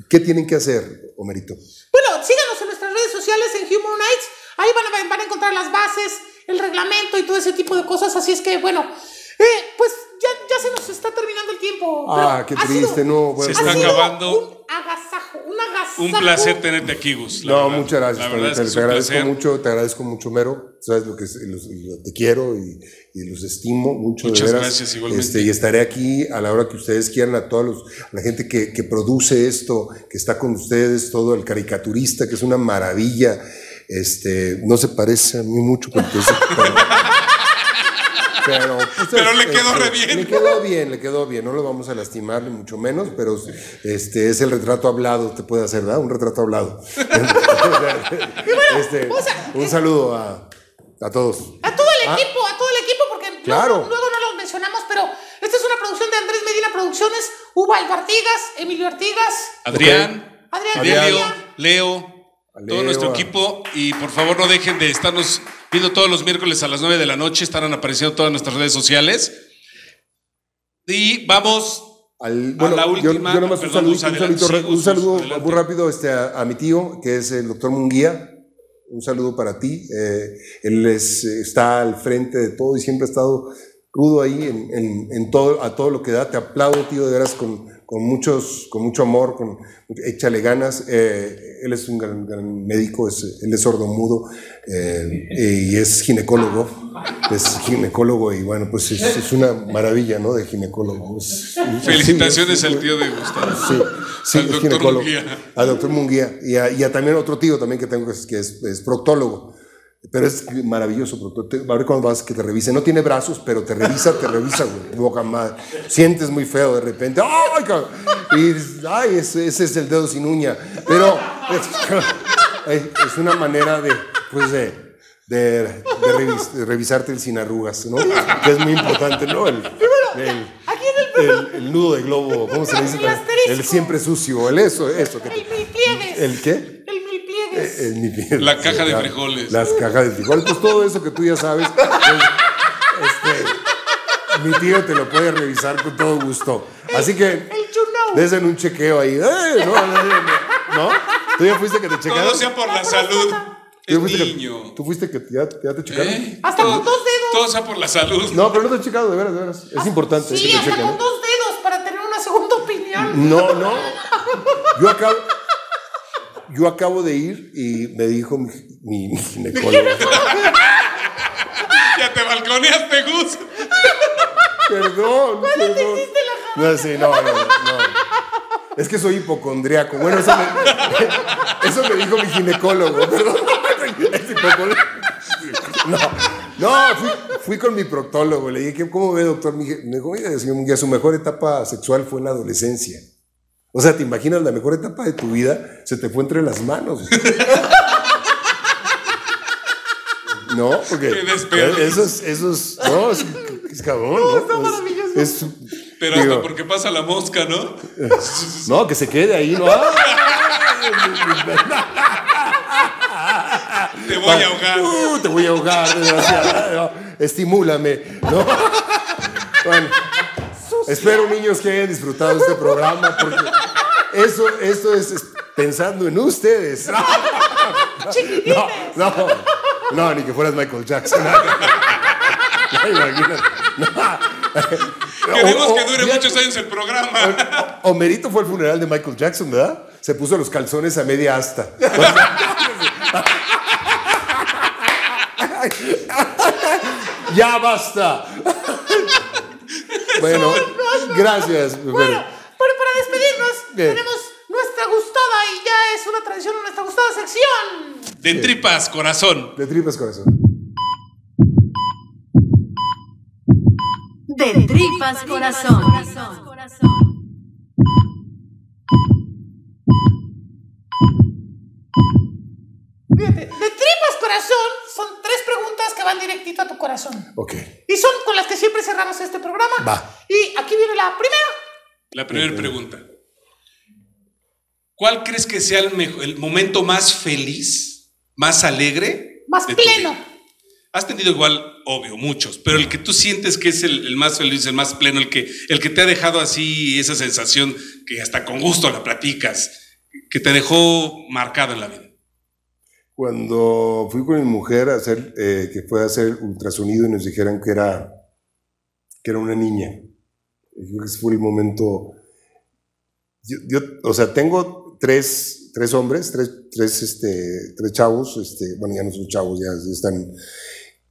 ¿Qué tienen que hacer, Homerito? Bueno, síganos en nuestras redes sociales en Humor Nights, ahí van a, van a encontrar las bases, el reglamento y todo ese tipo de cosas, así es que bueno, eh, pues ya, ya se nos está terminando el tiempo. Ah, qué sido- triste, no. bueno, Se está acabando. Un placer tenerte aquí, Gus. No, verdad. muchas gracias. La Tony, verdad es te, que es te un agradezco placer. mucho, te agradezco mucho, Mero. Sabes lo que es- los- te quiero y, y los estimo mucho. de Muchas veras. gracias, igualmente. Este, y estaré aquí a la hora que ustedes quieran, a toda los, a la gente que, que produce esto, que está con ustedes, todo el caricaturista, que es una maravilla. Este, no se parece a mí mucho, pues, pero, pero, pues, Pero le quedó este, re bien. Le quedó bien, le quedó bien. No lo vamos a lastimar, ni mucho menos, pero este es el retrato hablado, te puede hacer, ¿verdad? Un retrato hablado. Este, o sea, un saludo a, a todos. A todo el Ah. equipo, a todo el equipo, porque luego- Claro. luego, no los mencionamos, pero esta es una producción de Andrés Medina Producciones, Ubaldo Artigas, Emilio Artigas, Adrián, Adrián. Leo, A todo nuestro a- equipo. Y por favor no dejen de estarnos viendo todos los miércoles a las 9 de la noche. Estarán apareciendo todas nuestras redes sociales. Y vamos Al, A bueno, la yo- última, yo, nomás un perdón, un Gus, un saludo Gus, adelante. muy rápido este, a, a mi tío, que es el doctor Munguía. Un saludo para ti. Eh, él es, está al frente de todo y siempre ha estado rudo ahí en, en- en todo, a todo lo que da. Te aplaudo, tío, de veras, con, con, muchos, con mucho amor, con, échale ganas. Eh, él es un gran, gran médico, es, él es sordomudo eh, y es ginecólogo. Es ginecólogo y bueno, pues es, es una maravilla, ¿no? De ginecólogo. Es- felicitaciones sí, al tío de Gustavo. Sí, sí, Al doctor ginecólogo. Munguía. Al doctor Munguía. Y a, y a también otro tío también que tengo que es, que es proctólogo. Pero es maravilloso, proctólogo. Te- A ver cuando vas que te revise. No tiene brazos, pero te revisa, te revisa, güey. Boca madre. Sientes muy feo de repente. ¡Ay, cabrón! Y dices, ay, ese, ese es el dedo sin uña. Pero es, es una manera de, pues de, de, de revis- de revisarte el sin arrugas, ¿no? Que es muy importante, ¿no? El, el- nudo de globo, ¿cómo se le dice? El siempre sucio, el eso, eso. Que te-. ¿El qué? El. El mi piel. La caja de Las frijoles. cajas de frijoles, pues todo eso que tú ya sabes. pues, este, mi tío te lo puede revisar con todo gusto. Así que El you know. un chequeo ahí. ¡Eh! ¿No? ¿No? ¿Tú ya fuiste que te checaron? Todo sea por la salud. ¿Tú Es fuiste que- niño. ¿Tú fuiste que ya, ya te checaron? ¿Eh? Hasta Todo- con dos dedos. Todo sea por la salud. No, pero no te he checado, de veras, de veras. Es importante Sí, que te hasta chequen. con ¿eh? dos dedos para tener una segunda opinión. No, no. Yo acabo, yo acabo de ir y me dijo mi, mi- mi ginecólogo. Ya te balconeaste, Gus. Perdón, perdón. No, sí, no, no, no. Es que soy hipocondriaco. Bueno, eso me, eso me dijo mi ginecólogo, perdón. Es. No, no, fui, fui con mi proctólogo. Le dije, ¿qué- ¿cómo ve, doctor? Me dijo, oiga, señor Munguía, su mejor etapa sexual fue en la adolescencia. O sea, ¿te imaginas la mejor etapa de tu vida? Se te fue entre las manos. No, porque Qué desperdicio. esos, esos, no, es, es cabrón, ¿no? está Es- maravilloso. es- Pero digo, hasta porque pasa la mosca, ¿no? no, que se quede ahí, ¿no? ¡Ah! Te voy a ahogar. Uh, te voy a ahogar, desgraciada. Estimúlame, ¿no? Bueno, espero, niños, que hayan disfrutado este programa, porque eso, eso es pensando en ustedes. No, no, no, ni que fueras Michael Jackson. No. No. Queremos O- que dure muchos años el programa. Homerito fue el funeral de Michael Jackson, ¿verdad? Se puso los calzones a media asta. ya basta. bueno, gracias. Bueno, pero para despedirnos, Bien. tenemos nuestra gustada y ya es una tradición nuestra gustada sección. De tripas, corazón. De tripas corazón. De tripas corazón. Directito a tu corazón. Ok. Y son con las que siempre cerramos este programa. Va. Y aquí viene la primera. La primera pregunta. ¿Cuál crees que sea el, mejo- el momento más feliz, más alegre? Más pleno. Has tenido igual, obvio, muchos, pero el que tú sientes que es el, el más feliz, el más pleno, el que, el que te ha dejado así esa sensación que hasta con gusto la platicas, que te dejó marcado en la vida. Cuando fui con mi mujer a hacer, eh, que fue a hacer ultrasonido y nos dijeron que era, que era una niña. Yo creo que ese fue el momento. Yo, yo, o sea, tengo tres, tres hombres, tres, tres, este, tres chavos, este, bueno, ya no son chavos, ya, ya están.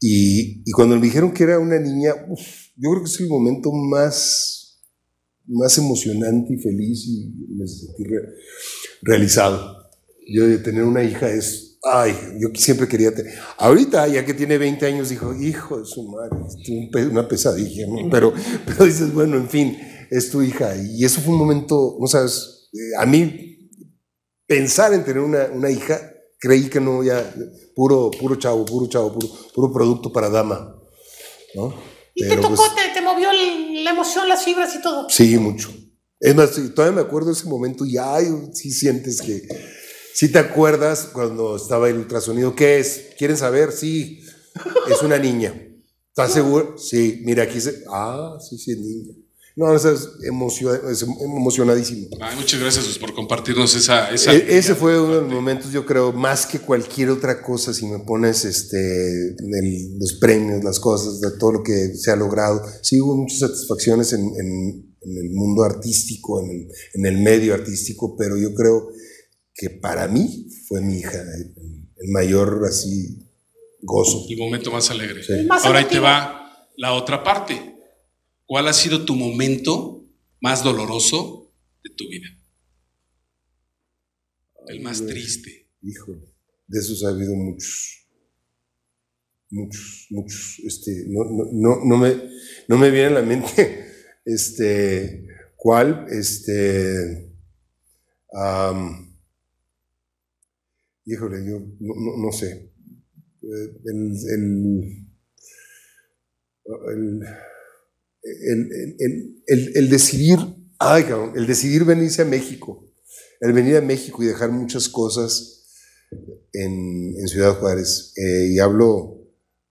Y, y cuando me dijeron que era una niña, uf, yo creo que es el momento más, más emocionante y feliz y me sentí re- realizado. Yo de tener una hija es, ay, yo siempre quería tener. Ahorita, ya que tiene 20 años, dijo, hijo de su madre, una pesadilla, ¿no? Pero, pero dices, bueno, en fin, es tu hija. Y eso fue un momento, no sabes, eh, a mí pensar en tener una, una hija, creí que no, ya, puro, puro chavo, puro chavo, puro, puro producto para dama, ¿no? Y te tocó, pues, te, te movió la emoción, las fibras y todo. Sí, mucho. Es más, todavía me acuerdo ese momento y ay, sí sientes que, sí te acuerdas cuando estaba el ultrasonido. ¿Qué es? ¿Quieren saber? Sí, es una niña. ¿Estás seguro? Sí, mira, aquí se... Ah, sí, sí, es niña. No, eso es, es emocionadísimo. Ay, muchas gracias pues, por compartirnos esa... esa E- ese fue uno de los momentos, yo creo, más que cualquier otra cosa, si me pones este, el- los premios, las cosas, de todo lo que se ha logrado. Sí hubo muchas satisfacciones en, en- en el mundo artístico, en el, en el medio artístico, pero yo creo que para mí fue mi hija el, mayor así gozo. el momento más alegre. Sí. El más Ahora ahí te va la otra parte. ¿Cuál ha sido tu momento más doloroso de tu vida? El más Ay, triste. Híjole, de esos ha habido muchos. Muchos, muchos. Este, no, no, no, no me, no me viene a la mente este, cuál. Este, am, híjole, yo no, no- no sé. Eh, El, el, el, el- el- el- el- el decidir, ay, cabrón, el decidir venirse a México el venir a México y dejar muchas cosas en, en Ciudad Juárez. Eh, y hablo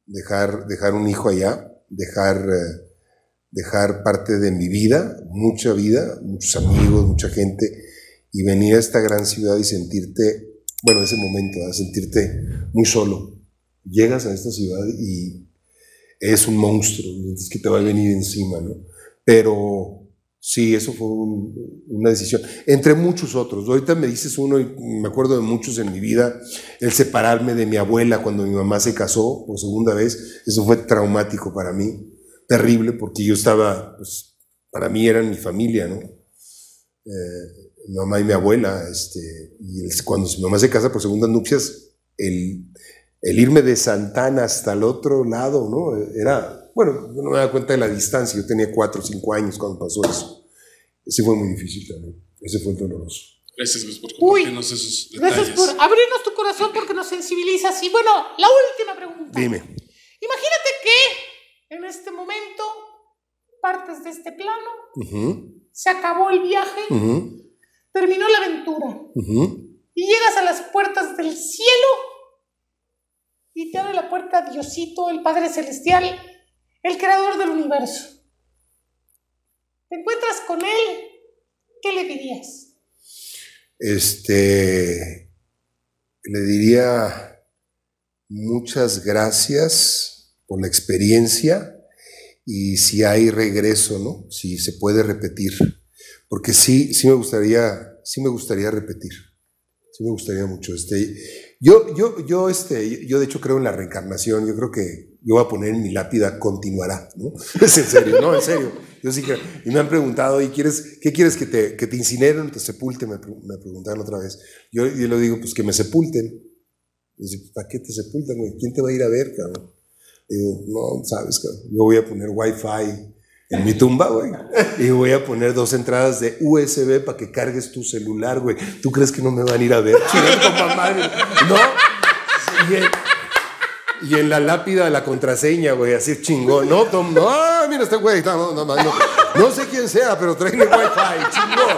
dejar, dejar un hijo allá, dejar, eh, dejar parte de mi vida, mucha vida, muchos amigos, mucha gente, y venir a esta gran ciudad y sentirte, bueno, ese momento, ¿verdad? sentirte muy solo. Llegas a esta ciudad y es un monstruo, es que te va a venir encima, ¿no? Pero sí, eso fue un- una decisión, entre muchos otros. Ahorita me dices uno y me acuerdo de muchos en mi vida, el separarme de mi abuela cuando mi mamá se casó por segunda vez, eso fue traumático para mí, terrible, porque yo estaba, pues, para mí eran mi familia, ¿no? Eh, mi mamá y mi abuela, este, y el- cuando mi mamá se casa por segundas nupcias, el, el irme de Santana hasta el otro lado, ¿no? Era, bueno, yo no me daba cuenta de la distancia, yo tenía cuatro o cinco años cuando pasó eso. Ese fue muy difícil también, ese fue doloroso. Gracias Luis, por Uy, compartirnos esos Gracias detalles. por abrirnos tu corazón porque nos sensibilizas. Y bueno, la última pregunta. Dime. Imagínate que en este momento partes de este plano, Ujú, se acabó el viaje, ujú, terminó la aventura y llegas a las puertas del cielo y te abre la puerta Diosito, el Padre Celestial, el Creador del universo. Te encuentras con Él, ¿qué le dirías? Este, le diría muchas gracias por la experiencia y si hay regreso, ¿no? Si se puede repetir, porque sí, sí me gustaría, sí me gustaría repetir, sí me gustaría mucho. Este, yo, yo, yo, este, yo de hecho creo en la reencarnación. Yo creo que yo voy a poner en mi lápida continuará, ¿no? Es en serio, no, en serio. Yo sí creo. Y me han preguntado, ¿y quieres, qué quieres que te, que te incineren te sepulten? Me, me preguntaron otra vez. Yo, yo le digo, pues que me sepulten. Dice, ¿para qué te sepultan, güey? ¿Quién te va a ir a ver, cabrón? Digo, no, sabes, cabrón. Yo voy a poner wifi en mi tumba, güey. Y voy a poner dos entradas de USB para que cargues tu celular, güey. ¿Tú crees que no me van a ir a ver? No. Y en, y en la lápida de la contraseña, güey, así chingón. No, Tom, no, ah, mira este güey. No, no, no, no, no sé quién sea, pero tráeme wifi, chingón.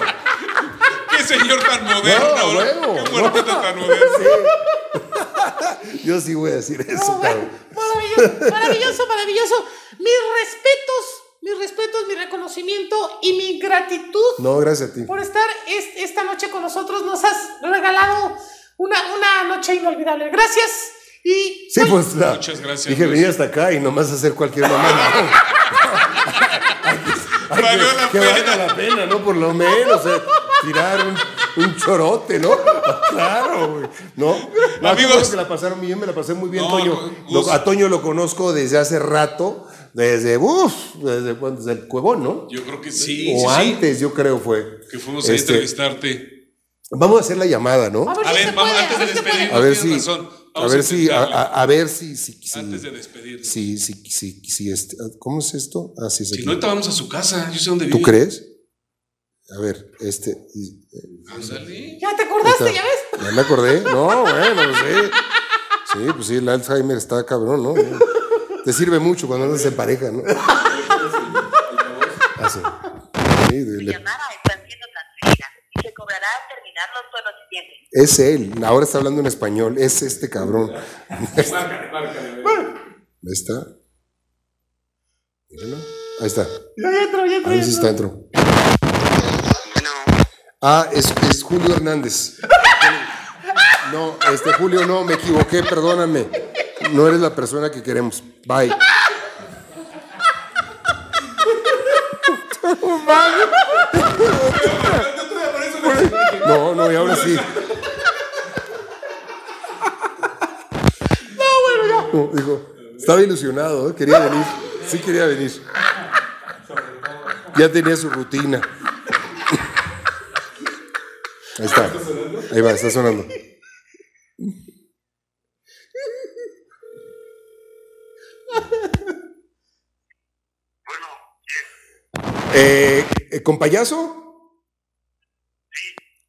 Qué señor tan moderno, No, ¿no? huevo. Qué muertito tan moderno. Yo sí voy a decir eso, No, bueno, cabrón. maravilloso, maravilloso, maravilloso. Mis respetos, mis respetos, mi reconocimiento y mi gratitud No, gracias a ti. por estar es- esta noche con nosotros. Nos has regalado una, una noche inolvidable. Gracias. Y Sí, pues la- Muchas gracias, Dije, venir hasta acá y nomás hacer cualquier mamá. Que- Valió la que pena. valga la pena, ¿no? Por lo menos, eh, tirar un, un chorote, ¿no? Claro, güey. ¿No? No, Amigos. que la pasaron bien, me la pasé muy bien, No, Toño. Lo- a Toño lo conozco desde hace rato, desde, uff, desde, cuando- desde el Cuevón, ¿no? Yo creo que sí, o sí, sí. antes, yo creo fue. Que fuimos a Este, entrevistarte. Vamos a hacer la llamada, ¿no? a ver A si ver, vamos, puede, antes a de despedirnos. A ver si, razón. a ver a si, a, a- a ver si, si, si- Antes de despedirnos. si, si, si, si este, ¿cómo es esto? Ah, sí, es Si aquí. no, ahorita vamos a su casa. Yo sé dónde vive. ¿Tú crees? A ver, este, y- Ándale. Ya te acordaste, ya ves. ya me acordé, no, bueno, pues sí, sí, pues sí, el Alzheimer está cabrón, ¿no? Te sirve mucho cuando andas en pareja, ¿no? Ah, sí. Llamada está siendo transferida y se cobrará al terminar los tonos siguientes. es él, ahora está hablando en español, es este cabrón. Ahí está. Míralo. Ahí está. Ya, ya entro, ya entro. Ahí sí entro. está dentro. Ah, es, es Julio Hernández. No, este Julio, no, me equivoqué, perdóname. No eres la persona que queremos. Bye. No, no, y ahora sí. No, bueno, ya. Dijo, estaba ilusionado, ¿eh? quería venir. Sí quería venir. Ya tenía su rutina. Ahí está. Ahí va, está sonando. Eh, eh, ¿Compayazo?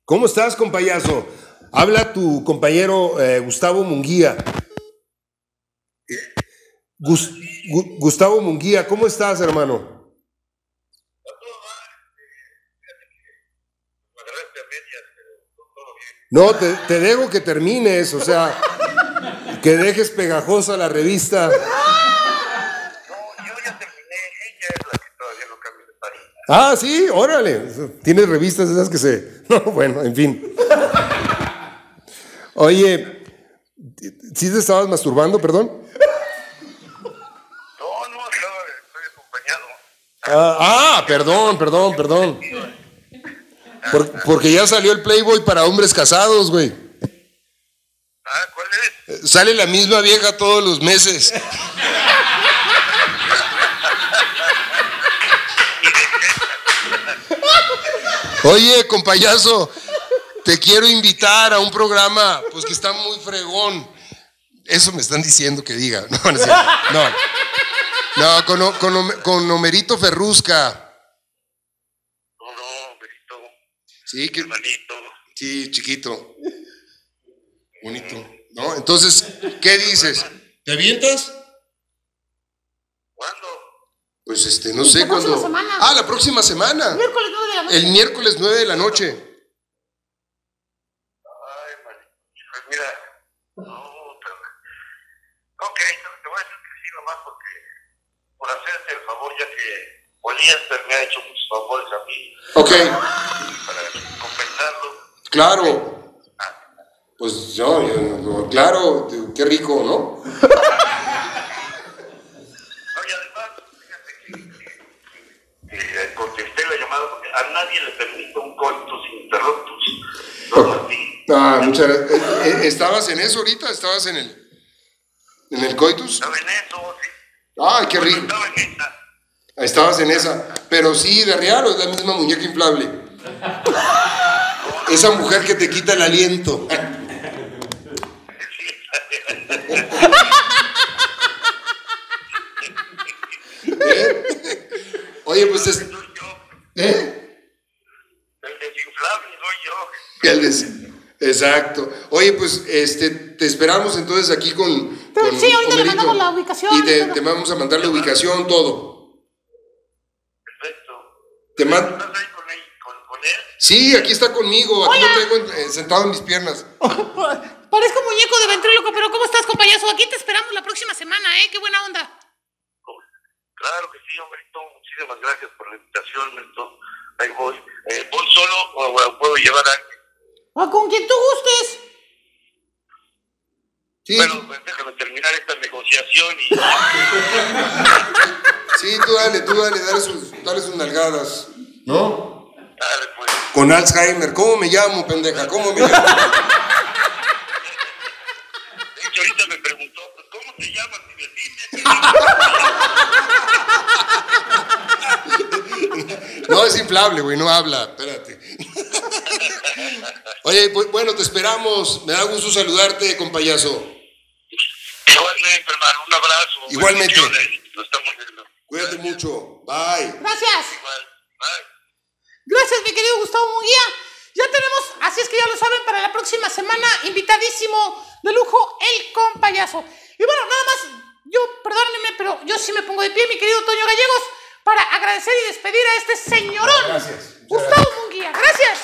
¿Cómo estás, compayazo? Habla tu compañero eh, Gustavo Munguía. Gus- Gu- Gustavo Munguía, ¿cómo estás, hermano? No, te, te dejo que termines, o sea, que dejes pegajosa la revista. No, yo ya terminé, ella es la que todavía Ah, sí, órale. Tienes revistas esas que se. No, bueno, en fin. Oye, ¿sí te estabas masturbando, perdón? No, no, estaba, estoy acompañado. Ah, ah, perdón, perdón, perdón. Por- porque ya salió el Playboy para hombres casados, güey. Ah, ¿cuál es? Sale la misma vieja todos los meses. Oye, compayazo, te quiero invitar a un programa, pues que está muy fregón. Eso me están diciendo que diga. No, no, no. No, con, con con Homerito Ferrusca. No, no, Berito, Sí, que, hermanito. sí, chiquito. Bonito. ¿No? Entonces, ¿qué dices? ¿Te avientas? ¿Cuándo? Pues este, no sé La próxima cuándo. semana. Ah, la próxima semana. Miércoles 9 de la noche. El miércoles 9 de la noche. Ay. Pues mira, no, pero. Ok, te voy a decir que sí, nomás porque. Por hacerte el favor, ya que Poliéster me ha hecho muchos favores a mí Ok, para compensarlo. claro. Pues yo, yo- claro, qué rico, ¿no? Que, eh, contesté la llamada porque a nadie le permite un coitus ti. Ah, muchas gracias. Eh, eh, ¿Estabas en eso ahorita? ¿Estabas en el, en el coitus? Estaba en eso, sí. Ay, qué rico. Estaba en esa. Estabas en esa. Pero sí, de real o es la misma muñeca inflable. Esa mujer que te quita el aliento. ¿Eh? Oye, pues es. Soy yo. ¿Eh? El desinflable soy yo. El des- Exacto. Oye, pues este, te esperamos entonces aquí con. Pero con sí, ahorita le mandamos la ubicación Y te, te vamos a mandar la ubicación, todo. Perfecto. Te man- Sí, aquí está conmigo. Aquí lo en- eh, sentado en mis piernas. Parezco muñeco de ventríloco, pero ¿cómo estás, compañero? Aquí te esperamos la próxima semana, ¿eh? Qué buena onda. Claro que sí, hombrito. Muchísimas gracias por la invitación, hombrito. Ahí voy. Eh, ¿Voy solo o, o puedo llevar a alguien? A con quien tú gustes. Sí, Bueno, pues déjame terminar esta negociación y... sí, tú dale, tú dale, dale sus, dale sus nalgadas. ¿No? Con Alzheimer. ¿Cómo me llamo, pendeja? ¿Cómo me llamo? De hecho, ahorita me preguntó, pues, ¿cómo te llamas? Y. No, es inflable, güey, no habla. Espérate. Oye, pues, bueno, te esperamos. Me da gusto saludarte, compayazo. Igualmente, hermano, un abrazo. Igualmente. Lo estamos viendo. Cuídate mucho. Bye. Gracias. Igual. Bye. Gracias, mi querido Gustavo Munguía. Ya tenemos, así es que ya lo saben, para la próxima semana, invitadísimo de lujo, el compayazo. Y bueno, nada más, yo, perdónenme, pero yo sí me pongo de pie, mi querido Toño Gallegos, para agradecer y despedir a este señorón. Gracias. Gustavo Munguía, gracias.